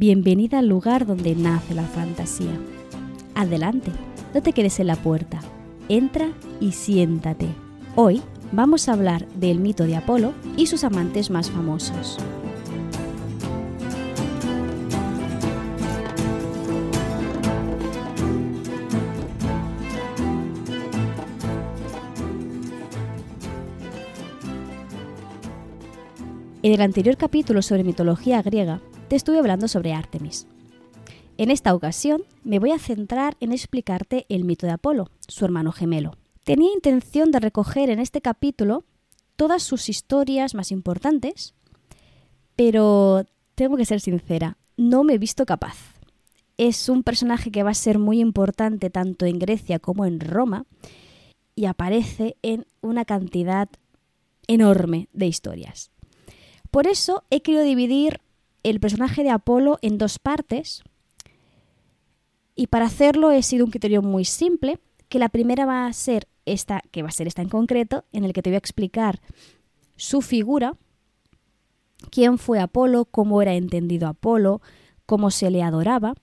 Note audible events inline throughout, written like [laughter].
bienvenida al lugar donde nace la fantasía. Adelante, no te quedes en la puerta, entra y siéntate. Hoy vamos a hablar del mito de Apolo y sus amantes más famosos. En el anterior capítulo sobre mitología griega te estuve hablando sobre Artemis. En esta ocasión me voy a centrar en explicarte el mito de Apolo, su hermano gemelo. Tenía intención de recoger en este capítulo todas sus historias más importantes, pero tengo que ser sincera, no me he visto capaz. Es un personaje que va a ser muy importante tanto en Grecia como en Roma y aparece en una cantidad enorme de historias. Por eso he querido dividir el personaje de Apolo en dos partes. Y para hacerlo he sido un criterio muy simple, que la primera va a ser esta, que va a ser esta en concreto, en el que te voy a explicar su figura, quién fue Apolo, cómo era entendido Apolo, cómo se le adoraba,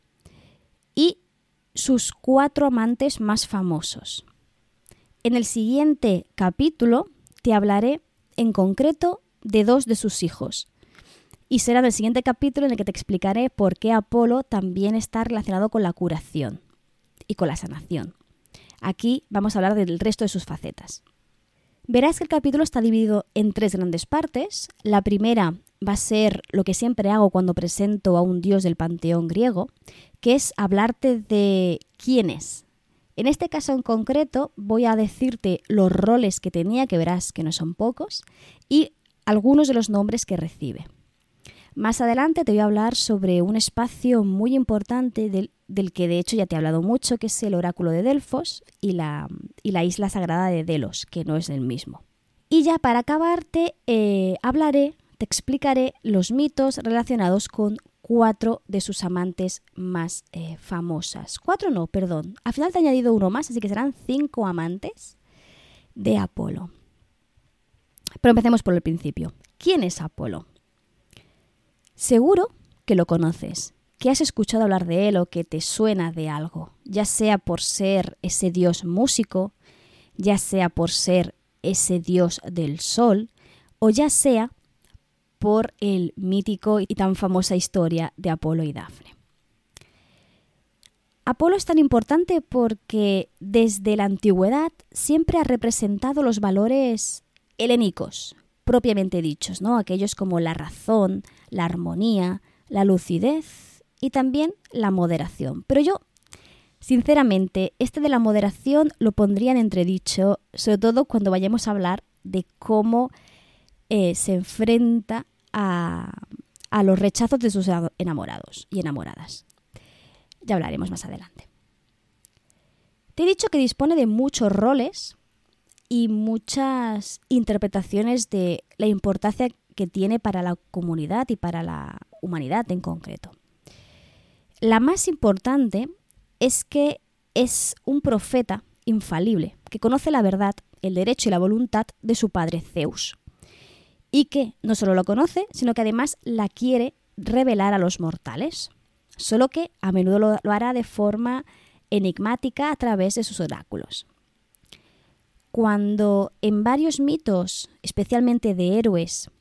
y sus cuatro amantes más famosos. En el siguiente capítulo te hablaré en concreto de dos de sus hijos. Y será en el siguiente capítulo en el que te explicaré por qué Apolo también está relacionado con la curación y con la sanación. Aquí vamos a hablar del resto de sus facetas. Verás que el capítulo está dividido en tres grandes partes. La primera va a ser lo que siempre hago cuando presento a un dios del panteón griego, que es hablarte de quién es. En este caso en concreto voy a decirte los roles que tenía, que verás que no son pocos, y algunos de los nombres que recibe. Más adelante te voy a hablar sobre un espacio muy importante del, que de hecho ya te he hablado mucho, que es el oráculo de Delfos y la, y la isla sagrada de Delos, que no es el mismo. Y ya para acabarte, eh, hablaré, te explicaré los mitos relacionados con cuatro de sus amantes más eh, famosas. Cuatro no, perdón. Al final te he añadido uno más, así que serán cinco amantes de Apolo. Pero empecemos por el principio. ¿Quién es Apolo? Seguro que lo conoces, que has escuchado hablar de él o que te suena de algo, ya sea por ser ese dios músico, ya sea por ser ese dios del sol, o ya sea por el mítico y tan famosa historia de Apolo y Dafne. Apolo es tan importante porque desde la antigüedad siempre ha representado los valores helénicos, propiamente dichos, ¿no? Aquellos como la razón, la armonía, la lucidez y también la moderación. Pero yo, sinceramente, este de la moderación lo pondría en entredicho, sobre todo cuando vayamos a hablar de cómo eh, se enfrenta a, a los rechazos de sus enamorados y enamoradas. Ya hablaremos más adelante. Te he dicho que dispone de muchos roles y muchas interpretaciones de la importancia que tiene para la comunidad y para la humanidad en concreto. La más importante es que es un profeta infalible, que conoce la verdad, el derecho y la voluntad de su padre Zeus, y que no solo lo conoce, sino que además la quiere revelar a los mortales, solo que a menudo lo, lo hará de forma enigmática a través de sus oráculos cuando en varios mitos, especialmente de héroes,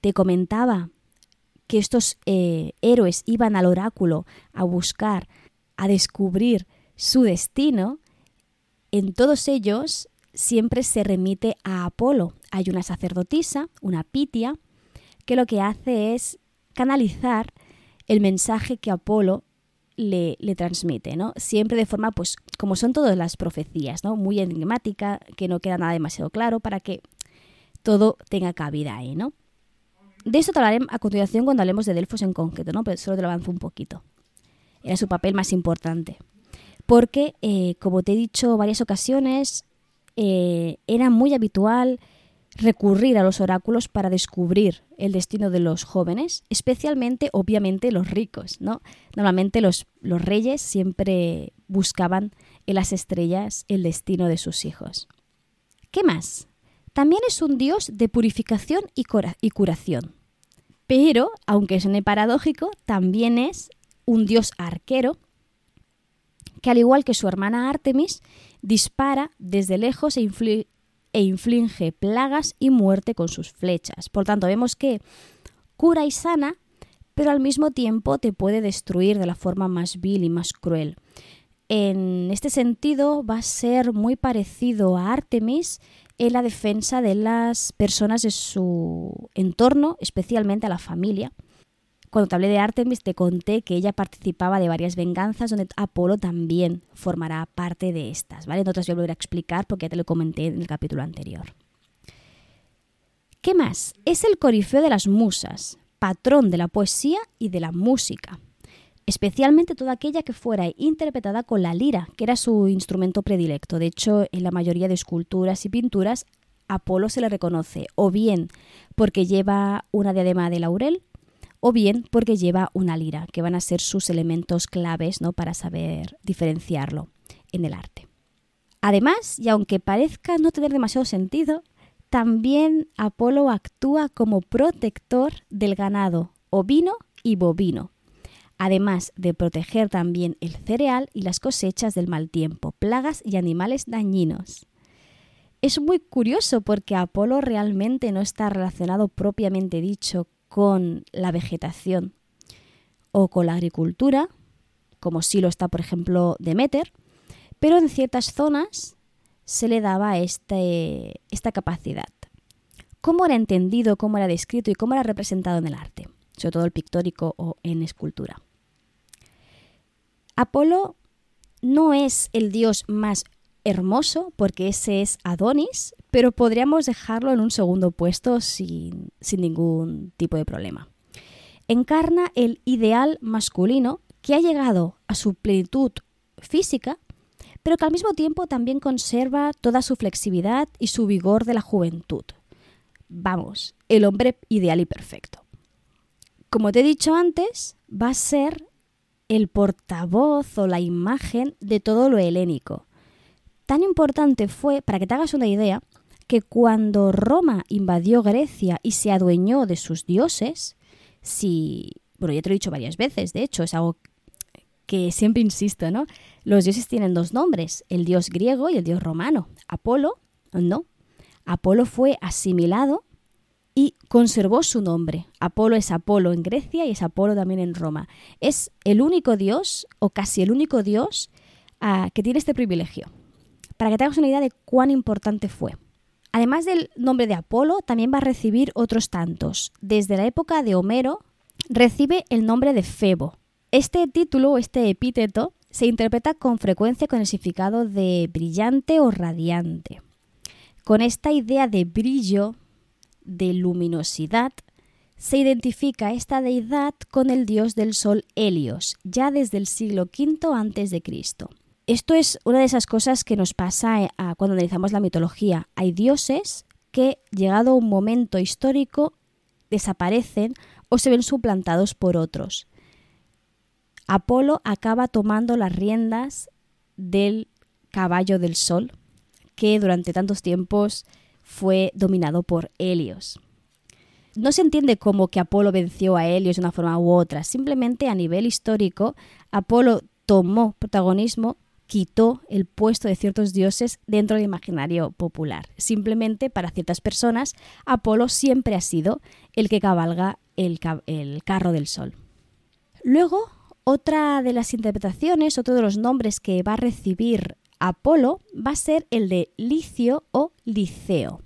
te comentaba que estos eh, héroes iban al oráculo a buscar, a descubrir su destino, en todos ellos siempre se remite a Apolo. Hay una sacerdotisa, una pitia, que lo que hace es canalizar el mensaje que Apolo le, transmite, ¿no? Siempre de forma, pues, como son todas las profecías, ¿no? Muy enigmática, que no queda nada demasiado claro para que todo tenga cabida ahí, ¿no? De eso te hablaré a continuación cuando hablemos de Delfos en concreto, ¿no? Pero solo te lo avanzo un poquito. Era su papel más importante. Porque, eh, como te he dicho varias ocasiones, eh, era muy habitual recurrir a los oráculos para descubrir el destino de los jóvenes, especialmente, obviamente, los ricos, ¿no? Normalmente los, los reyes siempre buscaban en las estrellas el destino de sus hijos. ¿Qué más? También es un dios de purificación y, curación. Pero, aunque suene paradójico, también es un dios arquero que al igual que su hermana Artemis, dispara desde lejos e, e, inflige plagas y muerte con sus flechas. Por tanto, vemos que cura y sana, pero al mismo tiempo te puede destruir de la forma más vil y más cruel. En este sentido, va a ser muy parecido a Artemis en la defensa de las personas de su entorno, especialmente a la familia. Cuando te hablé de Artemis te conté que ella participaba de varias venganzas donde Apolo también formará parte de estas, ¿vale? No te voy a volver a explicar porque ya te lo comenté en el capítulo anterior. ¿Qué más? Es el corifeo de las musas, patrón de la poesía y de la música especialmente toda aquella que fuera interpretada con la lira, que era su instrumento predilecto. De hecho, en la mayoría de esculturas y pinturas, Apolo se le reconoce o bien porque lleva una diadema de laurel o bien porque lleva una lira, que van a ser sus elementos claves ¿no? para saber diferenciarlo en el arte. Además, y aunque parezca no tener demasiado sentido, también Apolo actúa como protector del ganado ovino y bovino, además de proteger también el cereal y las cosechas del mal tiempo, plagas y animales dañinos. Es muy curioso porque Apolo realmente no está relacionado propiamente dicho con la vegetación o con la agricultura, como sí lo está, por ejemplo, Demeter, pero en ciertas zonas se le daba este, esta capacidad. ¿Cómo era entendido, cómo era descrito y cómo era representado en el arte? Sobre todo el pictórico o en escultura. Apolo no es el dios más hermoso, porque ese es Adonis, pero podríamos dejarlo en un segundo puesto sin, sin ningún tipo de problema. Encarna el ideal masculino que ha llegado a su plenitud física, pero que al mismo tiempo también conserva toda su flexibilidad y su vigor de la juventud. Vamos, el hombre ideal y perfecto. Como te he dicho antes, va a ser el portavoz o la imagen de todo lo helénico. Tan importante fue, para que te hagas una idea, que cuando Roma invadió Grecia y se adueñó de sus dioses, si, bueno, ya te lo he dicho varias veces, de hecho, es algo que siempre insisto, ¿no? Los dioses tienen dos nombres, el dios griego y el dios romano. Apolo, no. Apolo fue asimilado y conservó su nombre. Apolo es Apolo en Grecia y es Apolo también en Roma. Es el único dios, o casi el único dios, ah, que tiene este privilegio. Para que te una idea de cuán importante fue. Además del nombre de Apolo, también va a recibir otros tantos. Desde la época de Homero, recibe el nombre de Febo. Este título, este epíteto, se interpreta con frecuencia con el significado de brillante o radiante. Con esta idea de brillo, de luminosidad, se identifica esta deidad con el dios del sol Helios, ya desde el siglo V a.C. Esto es una de esas cosas que nos pasa eh, cuando analizamos la mitología. Hay dioses que, llegado un momento histórico, desaparecen o se ven suplantados por otros. Apolo acaba tomando las riendas del caballo del sol, que durante tantos tiempos fue dominado por Helios. No se entiende cómo que Apolo venció a Helios de una forma u otra, simplemente a nivel histórico, Apolo tomó protagonismo, quitó el puesto de ciertos dioses dentro del imaginario popular. Simplemente para ciertas personas, Apolo siempre ha sido el que cabalga el, carro del sol. Luego, otra de las interpretaciones, otro de los nombres que va a recibir Apolo va a ser el de Licio o Liceo.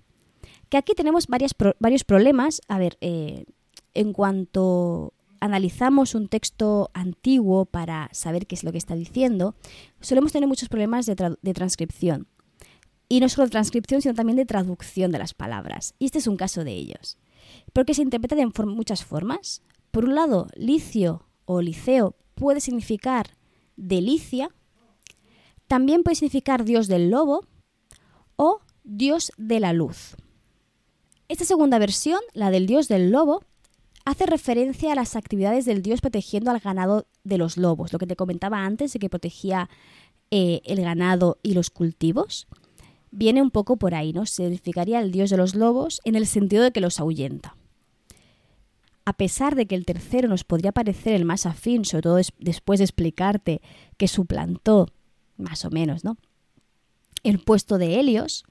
Que aquí tenemos varios problemas. A ver, eh, en cuanto analizamos un texto antiguo para saber qué es lo que está diciendo, solemos tener muchos problemas de, transcripción. Y no solo de transcripción, sino también de traducción de las palabras. Y este es un caso de ellos. Porque se interpreta de muchas formas. Por un lado, licio o liceo puede significar delicia, también puede significar dios del lobo o dios de la luz. Esta segunda versión, la del dios del lobo, hace referencia a las actividades del dios protegiendo al ganado de los lobos, lo que te comentaba antes de que protegía eh, el ganado y los cultivos. Viene un poco por ahí, ¿no? Significaría el dios de los lobos en el sentido de que los ahuyenta. a pesar de que el tercero nos podría parecer el más afín, sobre todo después de explicarte que suplantó, más o menos, ¿no? El puesto de Helios,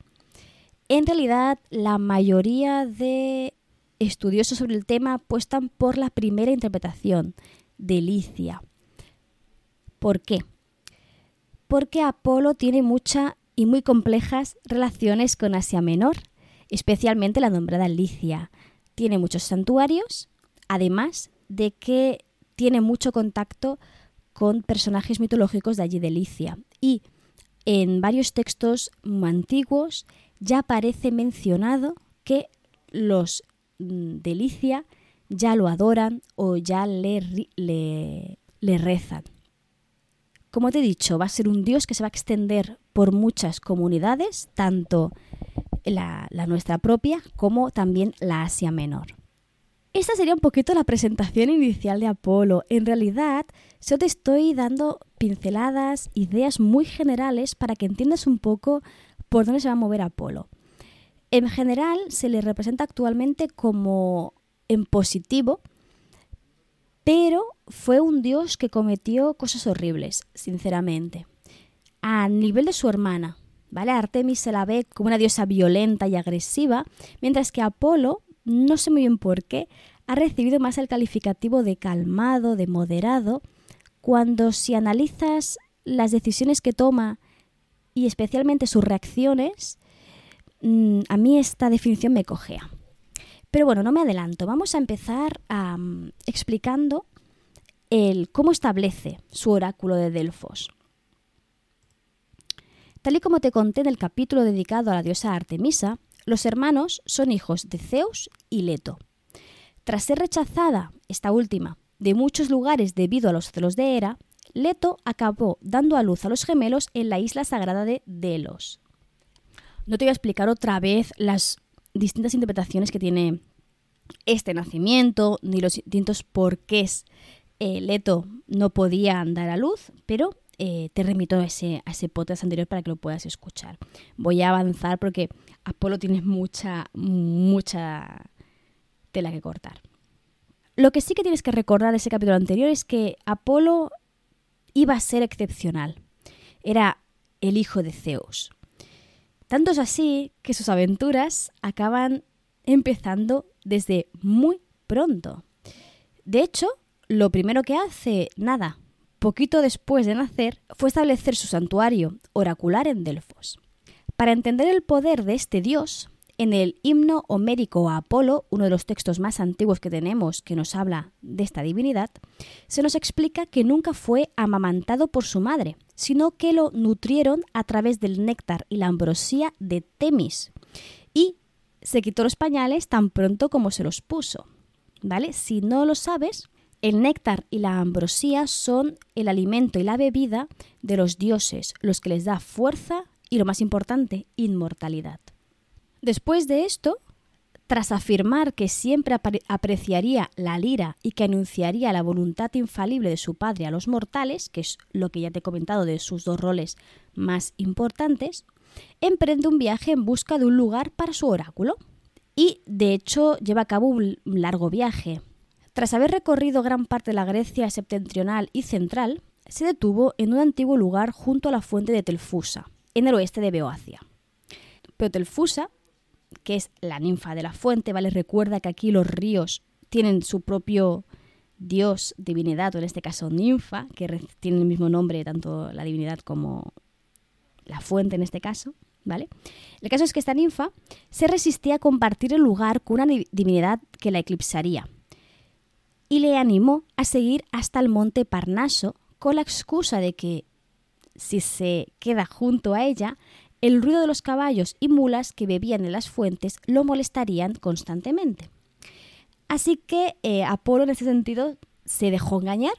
en realidad la mayoría de estudiosos sobre el tema apuestan por la primera interpretación de Licia. ¿Por qué? Porque Apolo tiene mucha y muy complejas relaciones con Asia Menor, especialmente la nombrada Licia. Tiene muchos santuarios, además de que tiene mucho contacto con personajes mitológicos de allí de Licia. Y en varios textos antiguos ya aparece mencionado que los mm, de Licia ya lo adoran o ya le, le, rezan. Como te he dicho, va a ser un dios que se va a extender por muchas comunidades, tanto la, la nuestra propia como también la Asia Menor. Esta sería un poquito la presentación inicial de Apolo. En realidad, yo te estoy dando pinceladas, ideas muy generales para que entiendas un poco por dónde se va a mover Apolo. En general, se le representa actualmente como en positivo, pero fue un dios que cometió cosas horribles, sinceramente. A nivel de su hermana, ¿vale? Artemis se la ve como una diosa violenta y agresiva, mientras que Apolo no sé muy bien por qué, ha recibido más el calificativo de calmado, de moderado, cuando si analizas las decisiones que toma y especialmente sus reacciones, mm, a mí esta definición me cojea. Pero bueno, no me adelanto, vamos a empezar explicando el, cómo establece su oráculo de Delfos. Tal y como te conté en el capítulo dedicado a la diosa Artemisa, los hermanos son hijos de Zeus y Leto. Tras ser rechazada, esta última, de muchos lugares debido a los celos de Hera, Leto acabó dando a luz a los gemelos en la isla sagrada de Delos. No te voy a explicar otra vez las distintas interpretaciones que tiene este nacimiento, ni los distintos porqués eh, Leto no podía dar a luz, pero eh, te remito a ese, a ese podcast anterior para que lo puedas escuchar. Voy a avanzar porque Apolo tiene mucha, mucha tela que cortar. Lo que sí que tienes que recordar de ese capítulo anterior es que Apolo iba a ser excepcional. Era el hijo de Zeus. Tanto es así que sus aventuras acaban empezando desde muy pronto. De hecho, lo primero que hace, nada, poquito después de nacer, fue establecer su santuario oracular en Delfos. Para entender el poder de este dios, en el himno homérico a Apolo, uno de los textos más antiguos que tenemos que nos habla de esta divinidad, se nos explica que nunca fue amamantado por su madre, sino que lo nutrieron a través del néctar y la ambrosía de Temis. Y se quitó los pañales tan pronto como se los puso. ¿Vale? Si no lo sabes, el néctar y la ambrosía son el alimento y la bebida de los dioses, los que les da fuerza y, lo más importante, inmortalidad. Después de esto, tras afirmar que siempre apreciaría la lira y que anunciaría la voluntad infalible de su padre a los mortales, que es lo que ya te he comentado de sus dos roles más importantes, emprende un viaje en busca de un lugar para su oráculo. Y, de hecho, lleva a cabo un largo viaje, tras haber recorrido gran parte de la Grecia septentrional y central, se detuvo en un antiguo lugar junto a la fuente de Telfusa, en el oeste de Beocia. Pero Telfusa, que es la ninfa de la fuente, ¿vale? Recuerda que aquí los ríos tienen su propio dios, divinidad, o en este caso ninfa, que tiene el mismo nombre tanto la divinidad como la fuente en este caso, ¿vale? El caso es que esta ninfa se resistía a compartir el lugar con una divinidad que la eclipsaría, y le animó a seguir hasta el monte Parnaso con la excusa de que si se queda junto a ella, el ruido de los caballos y mulas que bebían en las fuentes lo molestarían constantemente. Así que eh, Apolo en ese sentido se dejó engañar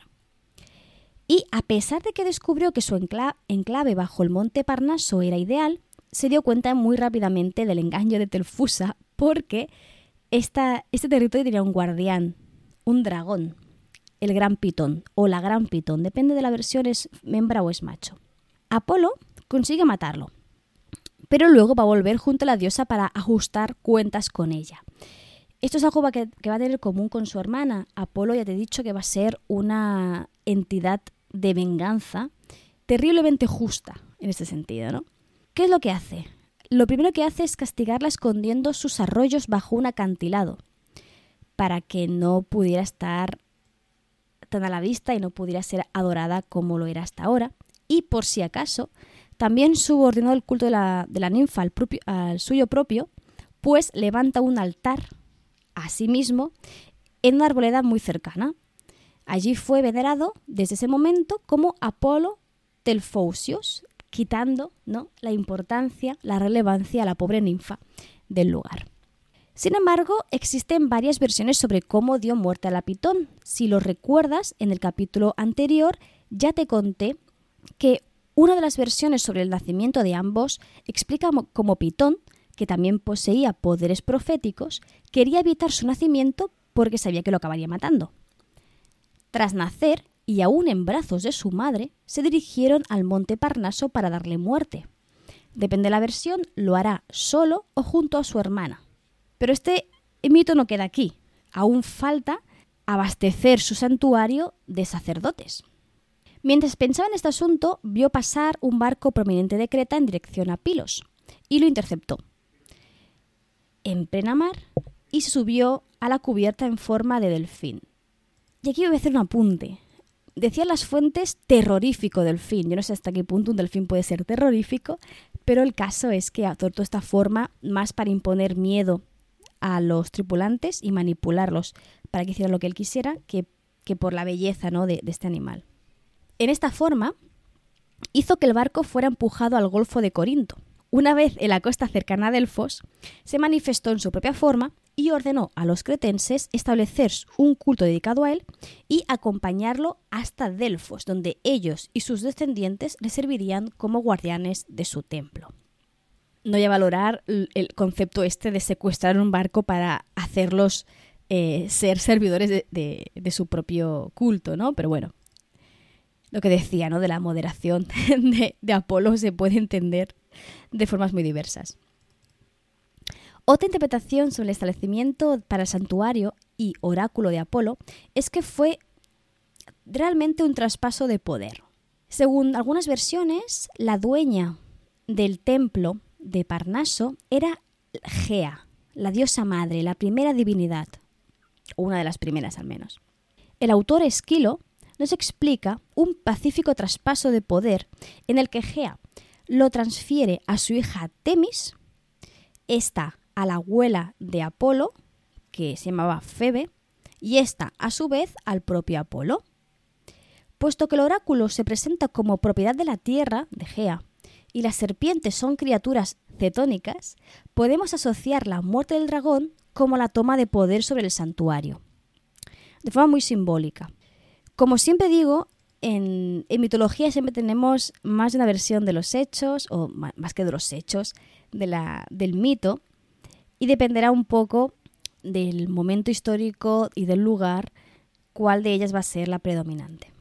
y a pesar de que descubrió que su enclave bajo el monte Parnaso era ideal, se dio cuenta muy rápidamente del engaño de Telfusa porque este territorio tenía un guardián un dragón, el gran pitón o la gran pitón, depende de la versión es hembra o es macho. Apolo consigue matarlo, pero luego va a volver junto a la diosa para ajustar cuentas con ella. Esto es algo que, va a tener común con su hermana. Apolo ya te he dicho que va a ser una entidad de venganza terriblemente justa en este sentido, ¿no? ¿Qué es lo que hace? Lo primero que hace es castigarla escondiendo sus arroyos bajo un acantilado para que no pudiera estar tan a la vista y no pudiera ser adorada como lo era hasta ahora. Y por si acaso, también subordinó el culto de la, ninfa al, al suyo propio, pues levanta un altar a sí mismo en una arboleda muy cercana. Allí fue venerado desde ese momento como Apolo Telfousios, quitando ¿no? la importancia, la relevancia a la pobre ninfa del lugar. Sin embargo, existen varias versiones sobre cómo dio muerte a la pitón. Si lo recuerdas, en el capítulo anterior ya te conté que una de las versiones sobre el nacimiento de ambos explica cómo Pitón, que también poseía poderes proféticos, quería evitar su nacimiento porque sabía que lo acabaría matando. Tras nacer, y aún en brazos de su madre, se dirigieron al monte Parnaso para darle muerte. Depende de la versión, lo hará solo o junto a su hermana. Pero este mito no queda aquí. Aún falta abastecer su santuario de sacerdotes. Mientras pensaba en este asunto, vio pasar un barco prominente de Creta en dirección a Pilos y lo interceptó. En plena mar y subió a la cubierta en forma de delfín. Y aquí voy a hacer un apunte. Decían las fuentes terrorífico delfín. Yo no sé hasta qué punto un delfín puede ser terrorífico, pero el caso es que adoptó esta forma más para imponer miedo a los tripulantes y manipularlos para que hicieran lo que él quisiera que, por la belleza ¿no? de este animal. En esta forma, hizo que el barco fuera empujado al Golfo de Corinto. Una vez en la costa cercana a Delfos, se manifestó en su propia forma y ordenó a los cretenses establecer un culto dedicado a él y acompañarlo hasta Delfos, donde ellos y sus descendientes le servirían como guardianes de su templo. No voy a valorar el concepto este de secuestrar un barco para hacerlos eh, ser servidores de, de, su propio culto, ¿no? Pero bueno, lo que decía, ¿no? De la moderación [laughs] de, de Apolo se puede entender de formas muy diversas. Otra interpretación sobre el establecimiento para el santuario y oráculo de Apolo es que fue realmente un traspaso de poder. Según algunas versiones, la dueña del templo de Parnaso era Gea, la diosa madre, la primera divinidad, o una de las primeras al menos. El autor Esquilo nos explica un pacífico traspaso de poder en el que Gea lo transfiere a su hija Temis, esta a la abuela de Apolo, que se llamaba Febe, y esta a su vez al propio Apolo. Puesto que el oráculo se presenta como propiedad de la tierra de Gea y las serpientes son criaturas cetónicas, podemos asociar la muerte del dragón como la toma de poder sobre el santuario, de forma muy simbólica. Como siempre digo, en, mitología siempre tenemos más de una versión de los hechos, o más que de los hechos, de la, del mito, y dependerá un poco del momento histórico y del lugar cuál de ellas va a ser la predominante.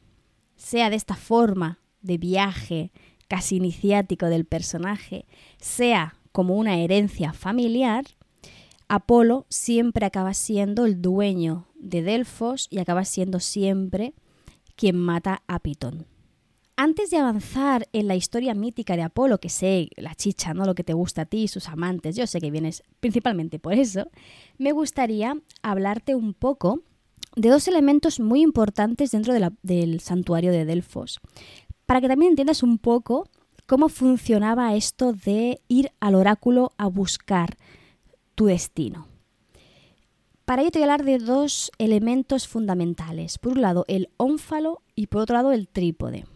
Sea de esta forma de viaje casi iniciático del personaje, sea como una herencia familiar, Apolo siempre acaba siendo el dueño de Delfos y acaba siendo siempre quien mata a Pitón. Antes de avanzar en la historia mítica de Apolo, que sé la chicha, ¿no? Lo que te gusta a ti sus amantes, yo sé que vienes principalmente por eso, me gustaría hablarte un poco de dos elementos muy importantes dentro del santuario de Delfos, para que también entiendas un poco cómo funcionaba esto de ir al oráculo a buscar tu destino. Para ello te voy a hablar de dos elementos fundamentales. Por un lado, el ónfalo y por otro lado, el trípode.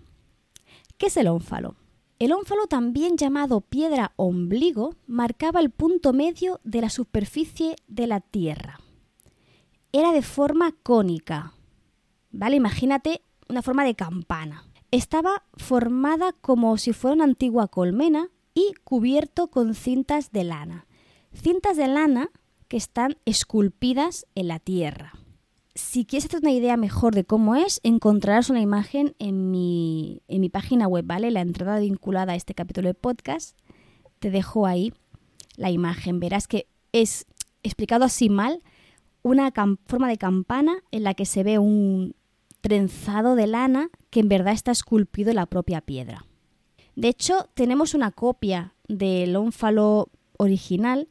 ¿Qué es el ónfalo? El ónfalo, también llamado piedra ombligo, marcaba el punto medio de la superficie de la Tierra. Era de forma cónica. ¿Vale? Imagínate una forma de campana. Estaba formada como si fuera una antigua colmena y cubierto con cintas de lana. Cintas de lana que están esculpidas en la tierra. Si quieres hacer una idea mejor de cómo es, encontrarás una imagen en mi, en mi página web, ¿vale? La entrada vinculada a este capítulo de podcast. Te dejo ahí la imagen. Verás que es explicado así mal, una forma de campana en la que se ve un trenzado de lana que en verdad está esculpido en la propia piedra. De hecho, tenemos una copia del ónfalo original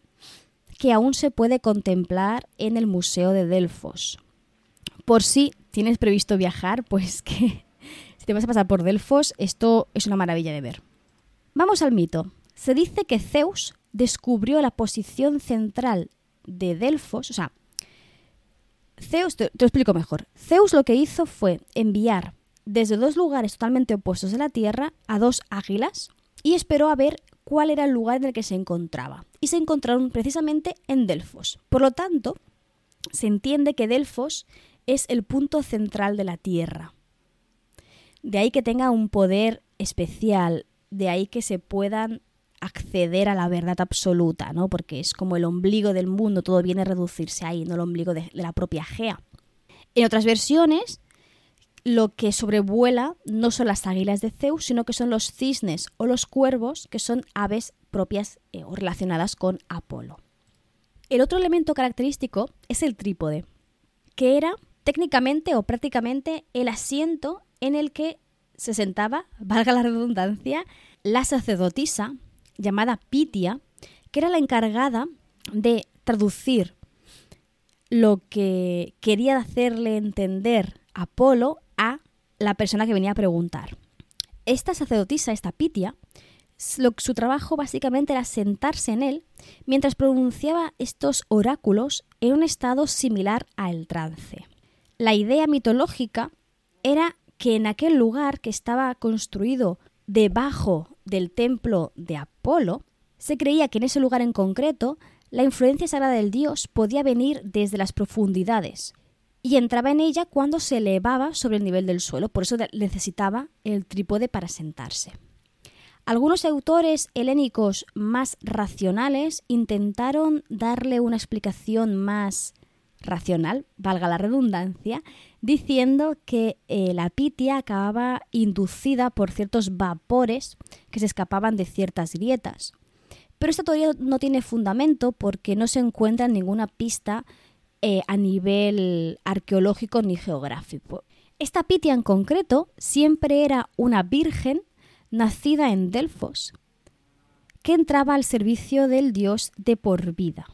que aún se puede contemplar en el Museo de Delfos. Por si tienes previsto viajar, pues [laughs] que si te vas a pasar por Delfos, esto es una maravilla de ver. Vamos al mito. Se dice que Zeus descubrió la posición central de Delfos, o sea, Zeus, te, lo explico mejor. Zeus lo que hizo fue enviar desde dos lugares totalmente opuestos de la Tierra a dos águilas y esperó a ver cuál era el lugar en el que se encontraba. Y se encontraron precisamente en Delfos. Por lo tanto, se entiende que Delfos es el punto central de la Tierra. De ahí que tenga un poder especial, de ahí que se puedan acceder a la verdad absoluta, ¿no? Porque es como el ombligo del mundo, todo viene a reducirse ahí, no el ombligo de, la propia Gea. En otras versiones, lo que sobrevuela no son las águilas de Zeus, sino que son los cisnes o los cuervos, que son aves propias eh, o relacionadas con Apolo. El otro elemento característico es el trípode, que era técnicamente o prácticamente el asiento en el que se sentaba, valga la redundancia, la sacerdotisa llamada Pitia, que era la encargada de traducir lo que quería hacerle entender Apolo a la persona que venía a preguntar. Esta sacerdotisa, esta Pitia, su trabajo básicamente era sentarse en él mientras pronunciaba estos oráculos en un estado similar al trance. La idea mitológica era que en aquel lugar que estaba construido debajo del templo de Apolo, se creía que en ese lugar en concreto la influencia sagrada del dios podía venir desde las profundidades y entraba en ella cuando se elevaba sobre el nivel del suelo, por eso necesitaba el trípode para sentarse. Algunos autores helénicos más racionales intentaron darle una explicación más racional, valga la redundancia, diciendo que eh, la pitia acababa inducida por ciertos vapores que se escapaban de ciertas grietas. Pero esto todavía no tiene fundamento porque no se encuentra ninguna pista eh, a nivel arqueológico ni geográfico. Esta pitia en concreto siempre era una virgen nacida en Delfos, que entraba al servicio del dios de por vida.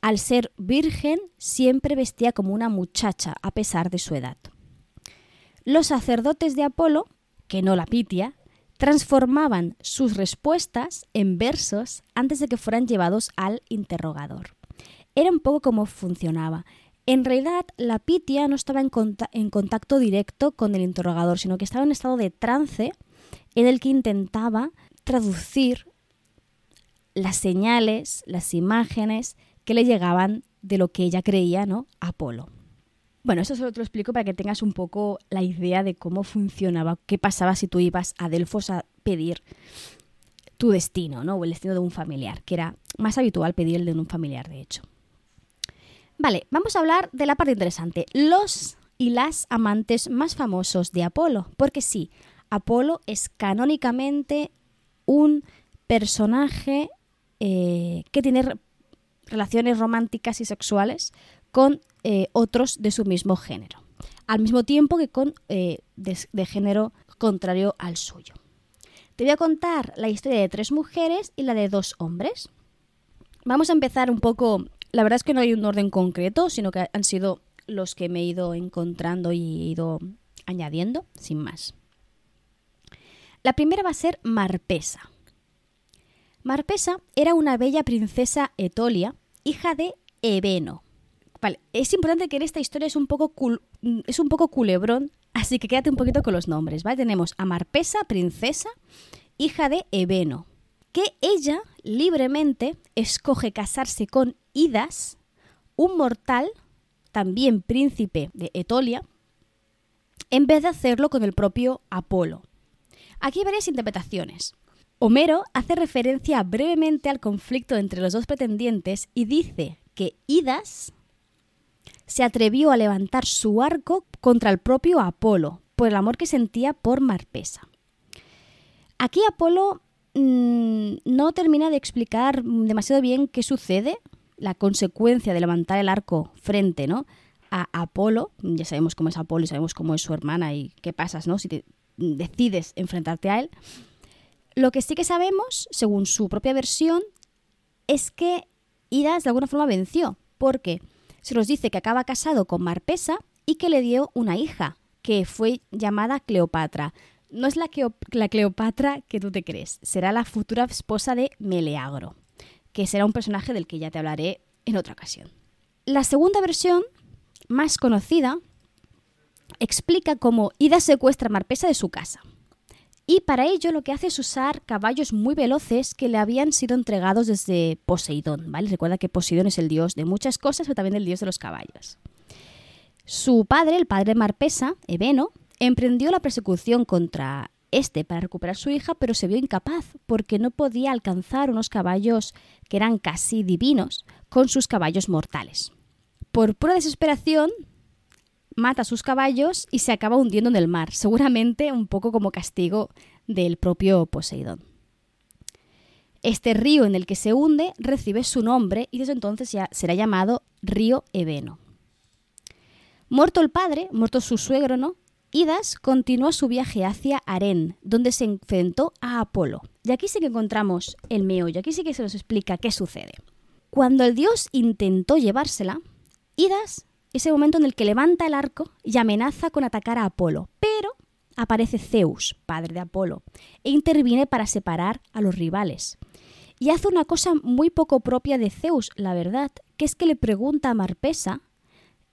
Al ser virgen, siempre vestía como una muchacha a pesar de su edad. Los sacerdotes de Apolo, que no la pitia, transformaban sus respuestas en versos antes de que fueran llevados al interrogador. Era un poco como funcionaba. En realidad, la pitia no estaba en, contacto directo con el interrogador, sino que estaba en estado de trance en el que intentaba traducir las señales, las imágenes que le llegaban de lo que ella creía, ¿no? Apolo. Bueno, eso solo te lo explico para que tengas un poco la idea de cómo funcionaba, qué pasaba si tú ibas a Delfos a pedir tu destino, ¿no? O el destino de un familiar, que era más habitual pedir el de un familiar, de hecho. Vale, vamos a hablar de la parte interesante, los y las amantes más famosos de Apolo, porque sí, Apolo es canónicamente un personaje eh, que tiene relaciones románticas y sexuales con eh, otros de su mismo género, al mismo tiempo que con eh, de, género contrario al suyo. Te voy a contar la historia de tres mujeres y la de dos hombres. Vamos a empezar un poco, la verdad es que no hay un orden concreto, sino que han sido los que me he ido encontrando y he ido añadiendo, sin más. La primera va a ser Marpesa. Marpesa era una bella princesa etolia, hija de Ebeno. Es importante que en esta historia es un poco, es un poco culebrón, así que quédate un poquito con los nombres. Tenemos a Marpesa, princesa, hija de Ebeno, que ella libremente escoge casarse con Idas, un mortal, también príncipe de Etolia, en vez de hacerlo con el propio Apolo. Aquí hay varias interpretaciones. Homero hace referencia brevemente al conflicto entre los dos pretendientes y dice que Idas se atrevió a levantar su arco contra el propio Apolo por el amor que sentía por Marpesa. Aquí Apolo mm, no termina de explicar demasiado bien qué sucede, la consecuencia de levantar el arco frente ¿no? a Apolo, ya sabemos cómo es Apolo y sabemos cómo es su hermana y qué pasas ¿no? si te decides enfrentarte a él, lo que sí que sabemos, según su propia versión, es que Idas de alguna forma venció, porque se nos dice que acaba casado con Marpesa y que le dio una hija, que fue llamada Cleopatra. No es la, la Cleopatra que tú te crees, será la futura esposa de Meleagro, que será un personaje del que ya te hablaré en otra ocasión. La segunda versión, más conocida, explica cómo Ida secuestra a Marpesa de su casa. Y para ello lo que hace es usar caballos muy veloces que le habían sido entregados desde Poseidón, ¿vale? Recuerda que Poseidón es el dios de muchas cosas, pero también el dios de los caballos. Su padre, el padre de Marpesa, Ebeno, emprendió la persecución contra este para recuperar su hija, pero se vio incapaz porque no podía alcanzar unos caballos que eran casi divinos con sus caballos mortales. Por pura desesperación, mata a sus caballos y se acaba hundiendo en el mar, seguramente un poco como castigo del propio Poseidón. Este río en el que se hunde recibe su nombre y desde entonces ya será llamado río Ebeno. Muerto el padre, muerto su suegro, ¿no? Idas continuó su viaje hacia Aren, donde se enfrentó a Apolo. Y aquí sí que encontramos el meollo, aquí sí que se nos explica qué sucede. Cuando el dios intentó llevársela, Idas ese momento en el que levanta el arco y amenaza con atacar a Apolo, pero aparece Zeus, padre de Apolo, e interviene para separar a los rivales. Y hace una cosa muy poco propia de Zeus, la verdad, que es que le pregunta a Marpesa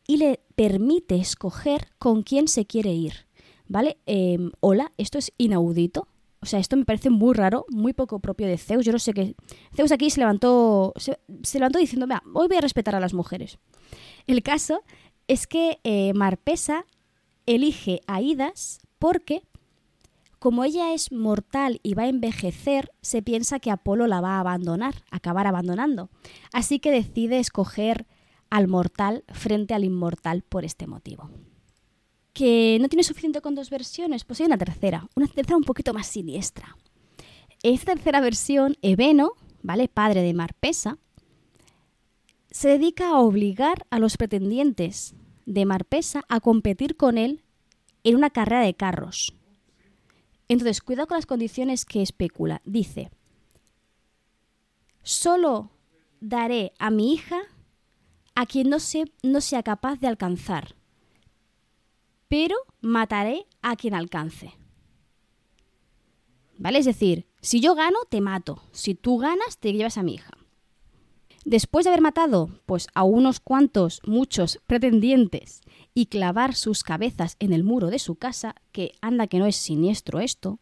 y le permite escoger con quién se quiere ir. ¿Vale? Em, hola, esto es inaudito. O sea, esto me parece muy raro, muy poco propio de Zeus. Yo no sé qué. Zeus aquí se levantó, se, levantó diciendo, hoy voy a respetar a las mujeres. El caso es que eh, Marpesa elige a Idas porque, como ella es mortal y va a envejecer, se piensa que Apolo la va a abandonar, acabar abandonando. Así que decide escoger al mortal frente al inmortal por este motivo. ¿Que no tiene suficiente con dos versiones? Pues hay una tercera, una tercera un poquito más siniestra. Esta tercera versión, Ebeno, ¿vale? Padre de Marpesa, se dedica a obligar a los pretendientes de Marpesa a competir con él en una carrera de carros. Entonces, cuidado con las condiciones que especula. Dice, solo daré a mi hija a quien no, no sea capaz de alcanzar, pero mataré a quien alcance. ¿Vale? Es decir, si yo gano, te mato. Si tú ganas, te llevas a mi hija. Después de haber matado pues, a unos cuantos, muchos pretendientes y clavar sus cabezas en el muro de su casa, que anda que no es siniestro esto,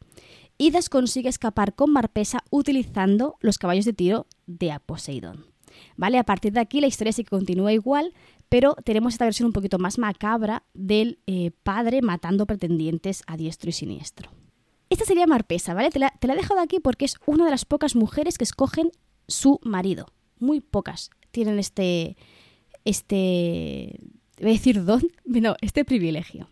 Idas consigue escapar con Marpesa utilizando los caballos de tiro de Poseidón. ¿Vale? A partir de aquí la historia sí que continúa igual, pero tenemos esta versión un poquito más macabra del eh, padre matando pretendientes a diestro y siniestro. Esta sería Marpesa, ¿vale? Te la, te la he dejado aquí porque es una de las pocas mujeres que escogen su marido muy pocas tienen este, este, voy a decir don, [laughs] no, este privilegio.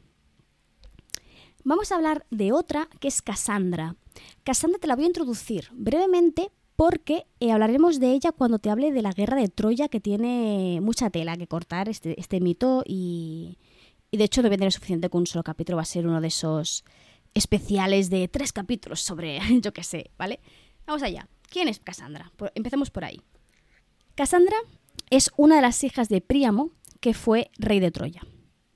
Vamos a hablar de otra que es Cassandra. Cassandra te la voy a introducir brevemente porque eh, hablaremos de ella cuando te hable de la guerra de Troya que tiene mucha tela que cortar este, este mito y, de hecho no tener suficiente con un solo capítulo, va a ser uno de esos especiales de tres capítulos sobre, [laughs] yo qué sé, ¿vale? Vamos allá. ¿Quién es Cassandra? empecemos por ahí. Casandra es una de las hijas de Príamo, que fue rey de Troya.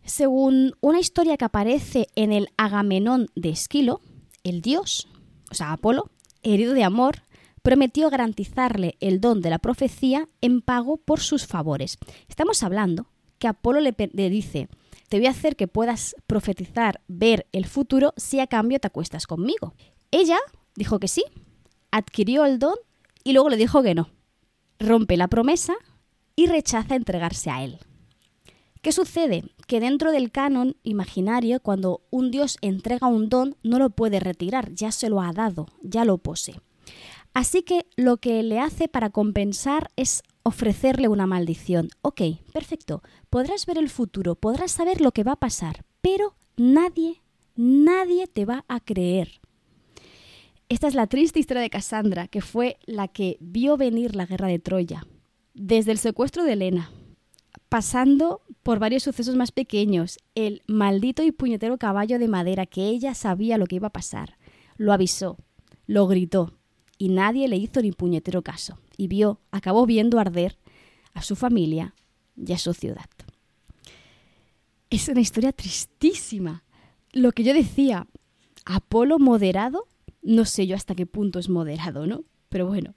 Según una historia que aparece en el Agamenón de Esquilo, el dios, o sea, Apolo, herido de amor, prometió garantizarle el don de la profecía en pago por sus favores. Estamos hablando que Apolo le, le, dice, te voy a hacer que puedas profetizar, ver el futuro, si a cambio te acuestas conmigo. Ella dijo que sí, adquirió el don y luego le dijo que no rompe la promesa y rechaza entregarse a él. ¿Qué sucede? Que dentro del canon imaginario, cuando un dios entrega un don, no lo puede retirar, ya se lo ha dado, ya lo posee. Así que lo que le hace para compensar es ofrecerle una maldición. Ok, perfecto, podrás ver el futuro, podrás saber lo que va a pasar, pero nadie, nadie te va a creer. Esta es la triste historia de Cassandra, que fue la que vio venir la guerra de Troya. desde el secuestro de Elena, pasando por varios sucesos más pequeños, el maldito y puñetero caballo de madera que ella sabía lo que iba a pasar, lo avisó, lo gritó, y nadie le hizo ni puñetero caso, y vio, acabó viendo arder a su familia y a su ciudad. Es una historia tristísima. Lo que yo decía, Apolo moderado, no sé yo hasta qué punto es moderado, ¿no? Pero bueno.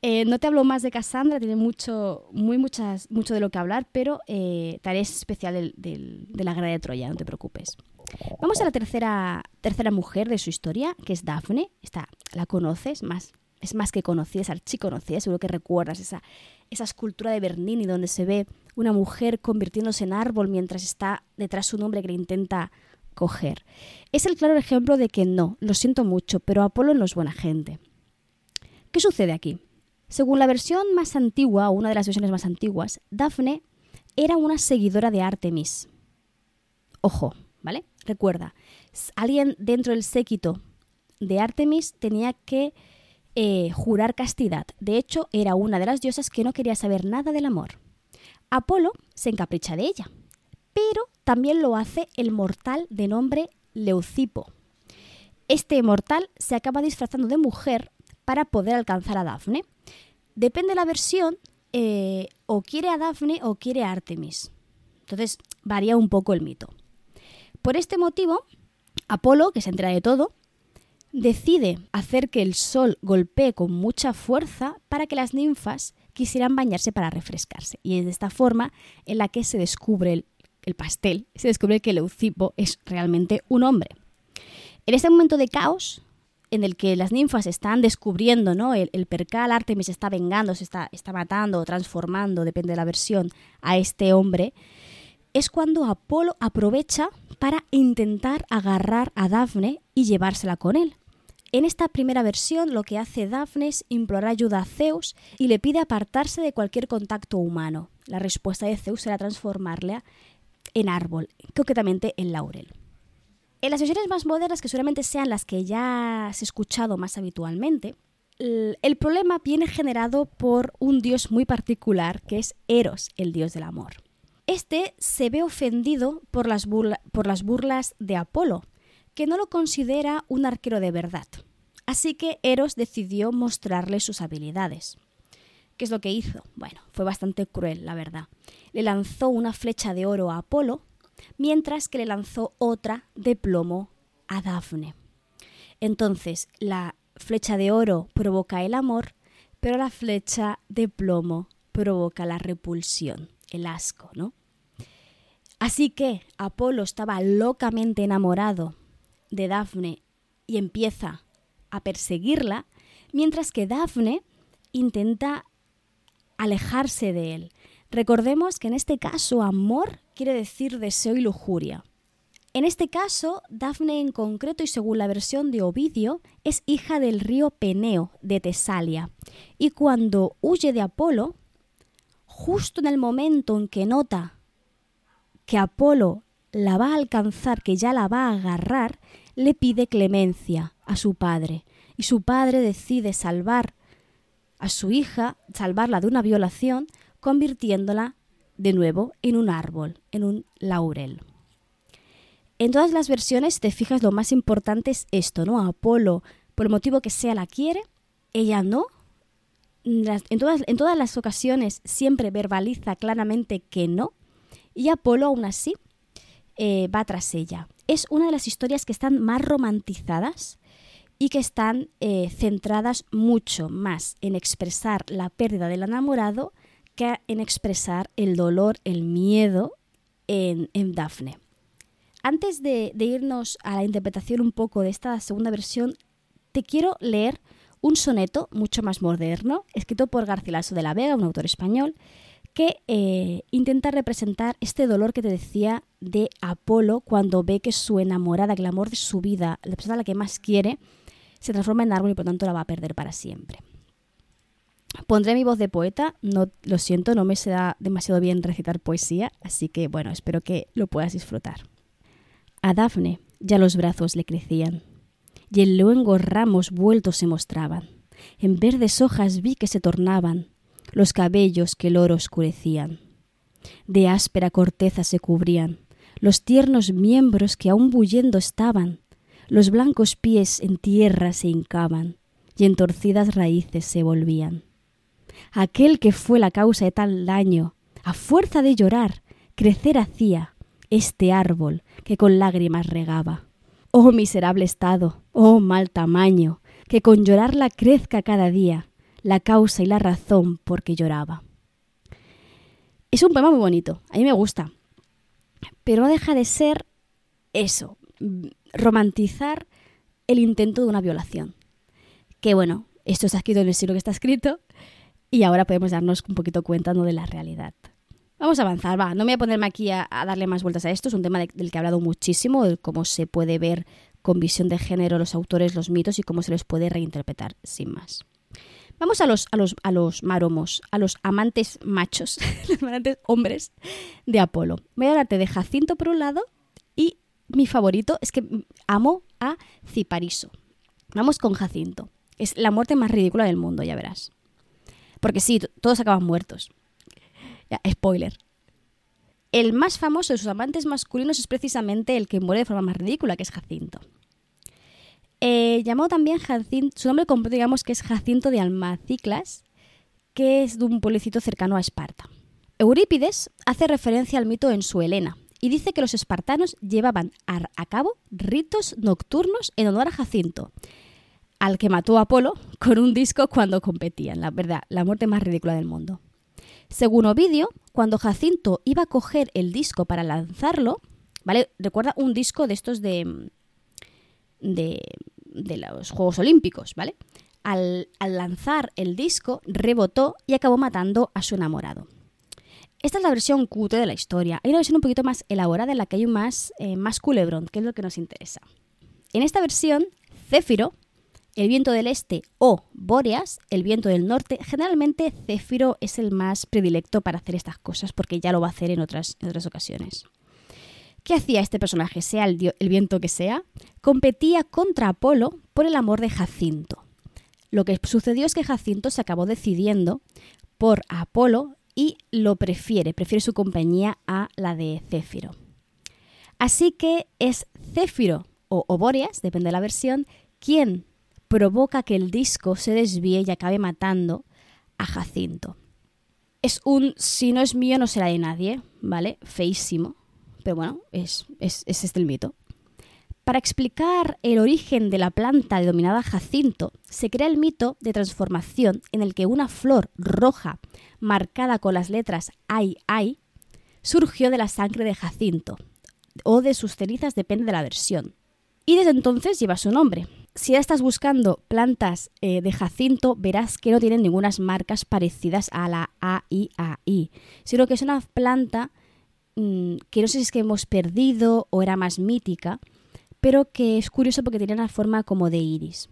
Eh, no te hablo más de Cassandra, tiene mucho, muy muchas, mucho de lo que hablar, pero eh, tareas especial de la guerra de Troya, no te preocupes. Vamos a la tercera, tercera mujer de su historia, que es Dafne. Esta la conoces, más, es más que conocida, archiconocida, seguro que recuerdas esa, esa escultura de Bernini donde se ve una mujer convirtiéndose en árbol mientras está detrás un hombre que intenta coger. Es el claro ejemplo de que no, lo siento mucho, pero Apolo no es buena gente. ¿Qué sucede aquí? Según la versión más antigua, o una de las versiones más antiguas, Dafne era una seguidora de Artemis. Ojo, ¿vale? Recuerda, alguien dentro del séquito de Artemis tenía que eh, jurar castidad. De hecho, era una de las diosas que no quería saber nada del amor. Apolo se encapricha de ella, pero también lo hace el mortal de nombre Leucipo. Este mortal se acaba disfrazando de mujer para poder alcanzar a Dafne. Depende de la versión, eh, o quiere a Dafne o quiere a Artemis. Entonces varía un poco el mito. Por este motivo, Apolo, que se entera de todo, decide hacer que el sol golpee con mucha fuerza para que las ninfas quisieran bañarse para refrescarse. Y es de esta forma en la que se descubre el, pastel, se descubre que Leucipo es realmente un hombre. En este momento de caos, en el que las ninfas están descubriendo, ¿no? El, percal Artemis está vengando, se está, está matando o transformando, depende de la versión, a este hombre, es cuando Apolo aprovecha para intentar agarrar a Dafne y llevársela con él. En esta primera versión lo que hace Daphne es implorar ayuda a Zeus y le pide apartarse de cualquier contacto humano. La respuesta de Zeus será transformarla en árbol, concretamente en laurel. En las versiones más modernas, que seguramente sean las que ya has escuchado más habitualmente, el problema viene generado por un dios muy particular, que es Eros, el dios del amor. Este se ve ofendido por las, burlas de Apolo, que no lo considera un arquero de verdad. Así que Eros decidió mostrarle sus habilidades. ¿Qué es lo que hizo? Bueno, fue bastante cruel, la verdad. Le lanzó una flecha de oro a Apolo, mientras que le lanzó otra de plomo a Dafne. Entonces, la flecha de oro provoca el amor, pero la flecha de plomo provoca la repulsión, el asco, ¿no? Así que Apolo estaba locamente enamorado de Dafne y empieza a perseguirla, mientras que Dafne intenta alejarse de él. Recordemos que en este caso amor quiere decir deseo y lujuria. En este caso, Dafne en concreto y según la versión de Ovidio, es hija del río Peneo de Tesalia. Y cuando huye de Apolo, justo en el momento en que nota que Apolo la va a alcanzar, que ya la va a agarrar, le pide clemencia a su padre y su padre decide salvar a su hija, salvarla de una violación, convirtiéndola de nuevo en un árbol, en un laurel. En todas las versiones, te fijas, lo más importante es esto, ¿no? Apolo, por el motivo que sea, la quiere, ella no. En todas, en todas las ocasiones siempre verbaliza claramente que no, y Apolo aún así eh, va tras ella es una de las historias que están más romantizadas y que están eh, centradas mucho más en expresar la pérdida del enamorado que en expresar el dolor, el miedo en, en Dafne. Antes de, de irnos a la interpretación un poco de esta segunda versión, te quiero leer un soneto mucho más moderno, escrito por Garcilaso de la Vega, un autor español, que eh, intenta representar este dolor que te decía de Apolo cuando ve que su enamorada, que el amor de su vida, la persona a la que más quiere, se transforma en árbol y por tanto la va a perder para siempre. Pondré mi voz de poeta, no lo siento, no me se da demasiado bien recitar poesía, así que bueno, espero que lo puedas disfrutar. A Dafne ya los brazos le crecían, y en luengos ramos vueltos se mostraban. En verdes hojas vi que se tornaban los cabellos que el oro oscurecían. De áspera corteza se cubrían, los tiernos miembros que aún bullendo estaban, los blancos pies en tierra se hincaban, y en torcidas raíces se volvían. Aquel que fue la causa de tal daño, a fuerza de llorar, crecer hacía este árbol que con lágrimas regaba. Oh miserable estado, oh mal tamaño, que con llorarla crezca cada día la causa y la razón por que lloraba. Es un poema muy bonito, a mí me gusta, pero no deja de ser eso, romantizar el intento de una violación. Que bueno, esto ha escrito en el siglo que está escrito y ahora podemos darnos un poquito cuenta ¿no? de la realidad. Vamos a avanzar, va, no me voy a ponerme aquí a, darle más vueltas a esto, es un tema del que he hablado muchísimo, de cómo se puede ver con visión de género los autores, los mitos y cómo se les puede reinterpretar sin más. Vamos a los, a los, a los maromos, a los amantes machos, [laughs] los amantes hombres de Apolo. Voy a hablarte de Jacinto por un lado y mi favorito es que amo a Cipariso. Vamos con Jacinto. Es la muerte más ridícula del mundo, ya verás. Porque sí, todos acaban muertos. Spoiler. El más famoso de sus amantes masculinos es precisamente el que muere de forma más ridícula, que es Jacinto. Eh, llamado también Jacinto, su nombre completo digamos que es Jacinto de Almaciclas, que es de un pueblecito cercano a Esparta. Eurípides hace referencia al mito en su Helena y dice que los espartanos llevaban a, cabo ritos nocturnos en honor a Jacinto, al que mató Apolo con un disco cuando competían. La verdad, la muerte más ridícula del mundo. Según Ovidio, cuando Jacinto iba a coger el disco para lanzarlo, ¿vale? Recuerda un disco de estos de, de, los Juegos Olímpicos, ¿vale? Al, lanzar el disco, rebotó y acabó matando a su enamorado. Esta es la versión cutre de la historia. Hay una versión un poquito más elaborada en la que hay un más, eh, más culebrón, que es lo que nos interesa. En esta versión, Céfiro, el viento del este o Bóreas, el viento del norte, generalmente Céfiro es el más predilecto para hacer estas cosas porque ya lo va a hacer en otras, ocasiones. ¿Qué hacía este personaje, sea el, viento que sea? Competía contra Apolo por el amor de Jacinto. Lo que sucedió es que Jacinto se acabó decidiendo por Apolo y lo prefiere, prefiere su compañía a la de Céfiro. Así que es Céfiro o Oborias, depende de la versión, quien provoca que el disco se desvíe y acabe matando a Jacinto. Es un si no es mío no será de nadie, ¿vale? Feísimo. Pero bueno, es, es, este el mito. Para explicar el origen de la planta denominada jacinto, se crea el mito de transformación en el que una flor roja marcada con las letras Ai Ai surgió de la sangre de Jacinto, o de sus cenizas, depende de la versión. Y desde entonces lleva su nombre. Si ya estás buscando plantas eh, de jacinto, verás que no tienen ninguna marcas parecidas a la AIAI, sino que es una planta Mm, que no sé si es que hemos perdido o era más mítica, pero que es curioso porque tiene una forma como de iris.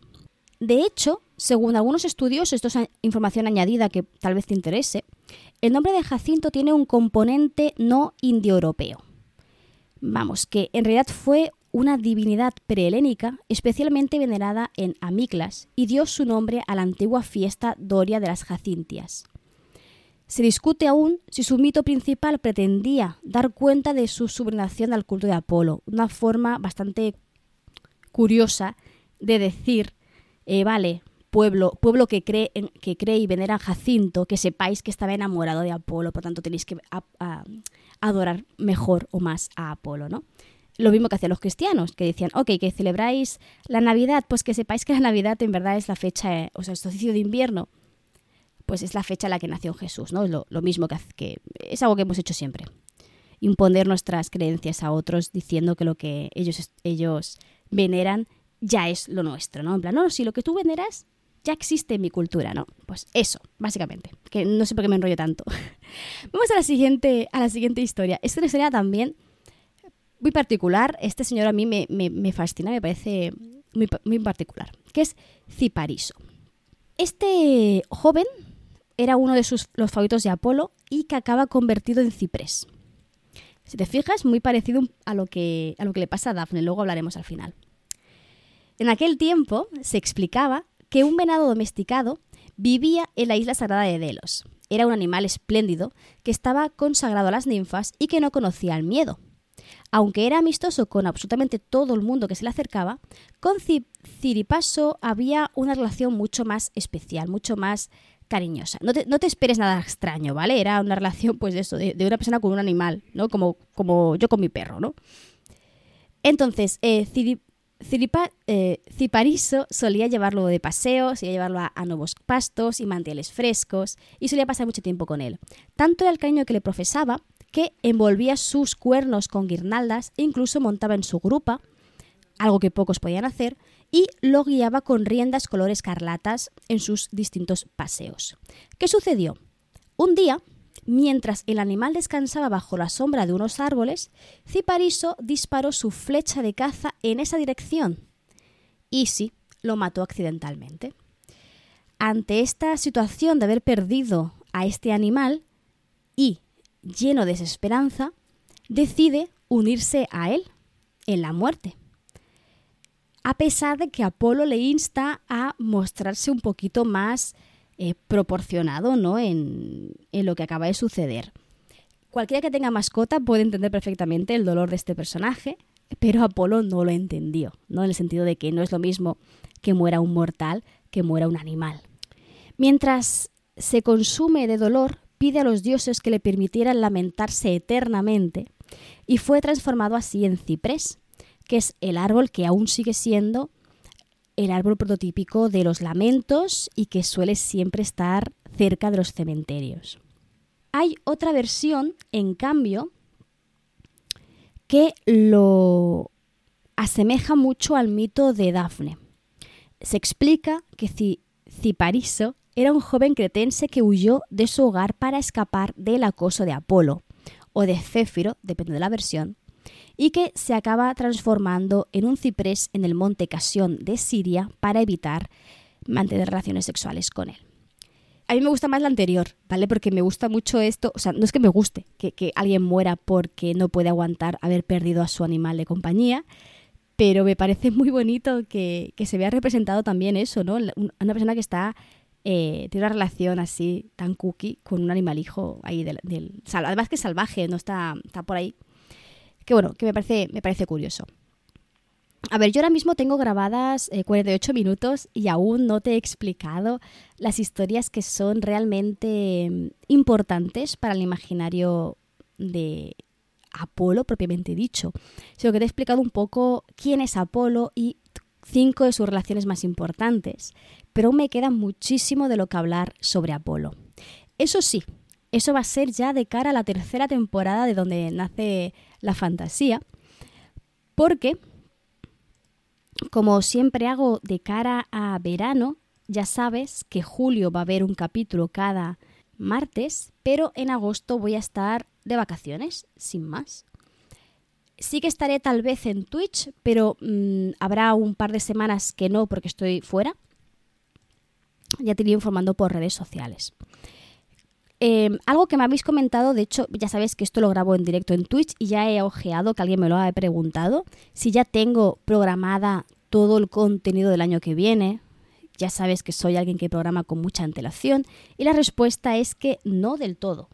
De hecho, según algunos estudios, esto es información añadida que tal vez te interese, el nombre de Jacinto tiene un componente no indoeuropeo. Vamos, que en realidad fue una divinidad prehelénica especialmente venerada en Amiclas y dio su nombre a la antigua fiesta doria de las Jacintias. Se discute aún si su mito principal pretendía dar cuenta de su subordinación al culto de Apolo, una forma bastante curiosa de decir, eh, vale, pueblo, pueblo que cree, que cree y venera a Jacinto, que sepáis que estaba enamorado de Apolo, por tanto tenéis que adorar mejor o más a Apolo, ¿no? Lo mismo que hacían los cristianos, que decían, ok, que celebráis la Navidad, pues que sepáis que la Navidad en verdad es la fecha, o sea, el solsticio de invierno, pues es la fecha en la que nació Jesús, ¿no? Es lo, mismo que, que, es algo que hemos hecho siempre. Imponer nuestras creencias a otros diciendo que lo que ellos, ellos veneran ya es lo nuestro, ¿no? En plan, no, si lo que tú veneras ya existe en mi cultura, ¿no? Pues eso, básicamente. Que no sé por qué me enrollo tanto. [laughs] Vamos a la siguiente, a la siguiente historia. Esta historia también muy particular. Este señor a mí me, me fascina, me parece muy, muy particular. Que es Cipariso. Este joven era uno de sus, los favoritos de Apolo y que acaba convertido en ciprés. Si te fijas, muy parecido a lo, que, a lo que le pasa a Dafne, luego hablaremos al final. En aquel tiempo se explicaba que un venado domesticado vivía en la isla sagrada de Delos. era un animal espléndido que estaba consagrado a las ninfas y que no conocía el miedo. Aunque era amistoso con absolutamente todo el mundo que se le acercaba, con Ciripaso había una relación mucho más especial, mucho más cariñosa. No te, esperes nada extraño, ¿vale? Era una relación, pues, de eso, de, una persona con un animal, ¿no? Como, como yo con mi perro, ¿no? Entonces, eh, eh, Cipariso solía llevarlo de paseo, solía llevarlo a, nuevos pastos y manteles frescos y solía pasar mucho tiempo con él. Tanto era el cariño que le profesaba que envolvía sus cuernos con guirnaldas e incluso montaba en su grupa, algo que pocos podían hacer, y lo guiaba con riendas color escarlatas en sus distintos paseos. ¿Qué sucedió? Un día, mientras el animal descansaba bajo la sombra de unos árboles, Cipariso disparó su flecha de caza en esa dirección. Y sí, lo mató accidentalmente. Ante esta situación de haber perdido a este animal y lleno de desesperanza, decide unirse a él en la muerte a pesar de que Apolo le insta a mostrarse un poquito más eh, proporcionado ¿no? en, en lo que acaba de suceder. Cualquiera que tenga mascota puede entender perfectamente el dolor de este personaje, pero Apolo no lo entendió, ¿no? En el sentido de que no es lo mismo que muera un mortal que muera un animal. Mientras se consume de dolor, pide a los dioses que le permitieran lamentarse eternamente y fue transformado así en ciprés, que es el árbol que aún sigue siendo el árbol prototípico de los lamentos y que suele siempre estar cerca de los cementerios. Hay otra versión, en cambio, que lo asemeja mucho al mito de Dafne. Se explica que Cipariso era un joven cretense que huyó de su hogar para escapar del acoso de Apolo o de Céfiro, depende de la versión, y que se acaba transformando en un ciprés en el monte Casión de Siria para evitar mantener relaciones sexuales con él. A mí me gusta más la anterior, ¿vale? Porque me gusta mucho esto, o sea, no es que me guste que, alguien muera porque no puede aguantar haber perdido a su animal de compañía, pero me parece muy bonito que, se vea representado también eso, ¿no? Una persona que está eh, tiene una relación así tan cookie con un animalijo ahí del, del además que es salvaje, no está, está por ahí que bueno, que me parece, me parece curioso. A ver, yo ahora mismo tengo grabadas 48 eh, minutos y aún no te he explicado las historias que son realmente mm, importantes para el imaginario de Apolo propiamente dicho, sino que te he explicado un poco quién es Apolo y cinco de sus relaciones más importantes, pero aún me queda muchísimo de lo que hablar sobre Apolo. Eso sí, eso va a ser ya de cara a la tercera temporada de donde nace la fantasía, porque, como siempre hago de cara a verano, ya sabes que julio va a haber un capítulo cada martes, pero en agosto voy a estar de vacaciones, sin más. Sí que estaré tal vez en Twitch, pero mm, habrá un par de semanas que no porque estoy fuera. Ya te iré informando por redes sociales. Em, algo que me habéis comentado, de hecho, ya sabéis que esto lo grabo en directo en Twitch y ya he ojeado que alguien me lo ha preguntado. Si ya tengo programada todo el contenido del año que viene, ya sabes que soy alguien que programa con mucha antelación y la respuesta es que no del todo.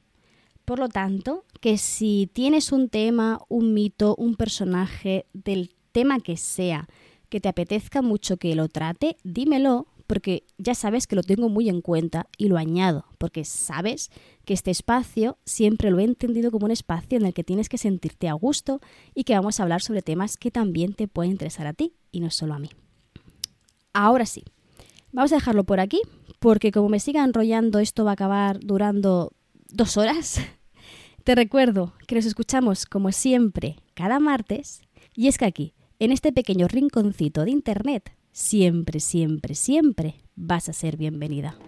Por lo tanto, que si tienes un tema, un mito, un personaje, del tema que sea, que te apetezca mucho que lo trate, dímelo porque ya sabes que lo tengo muy en cuenta y lo añado, porque sabes que este espacio siempre lo he entendido como un espacio en el que tienes que sentirte a gusto y que vamos a hablar sobre temas que también te pueden interesar a ti y no solo a mí. Ahora sí, vamos a dejarlo por aquí, porque como me siga enrollando esto va a acabar durando dos horas. [laughs] Te recuerdo que nos escuchamos como siempre cada martes y es que aquí, en este pequeño rinconcito de internet, siempre, siempre, siempre vas a ser bienvenida.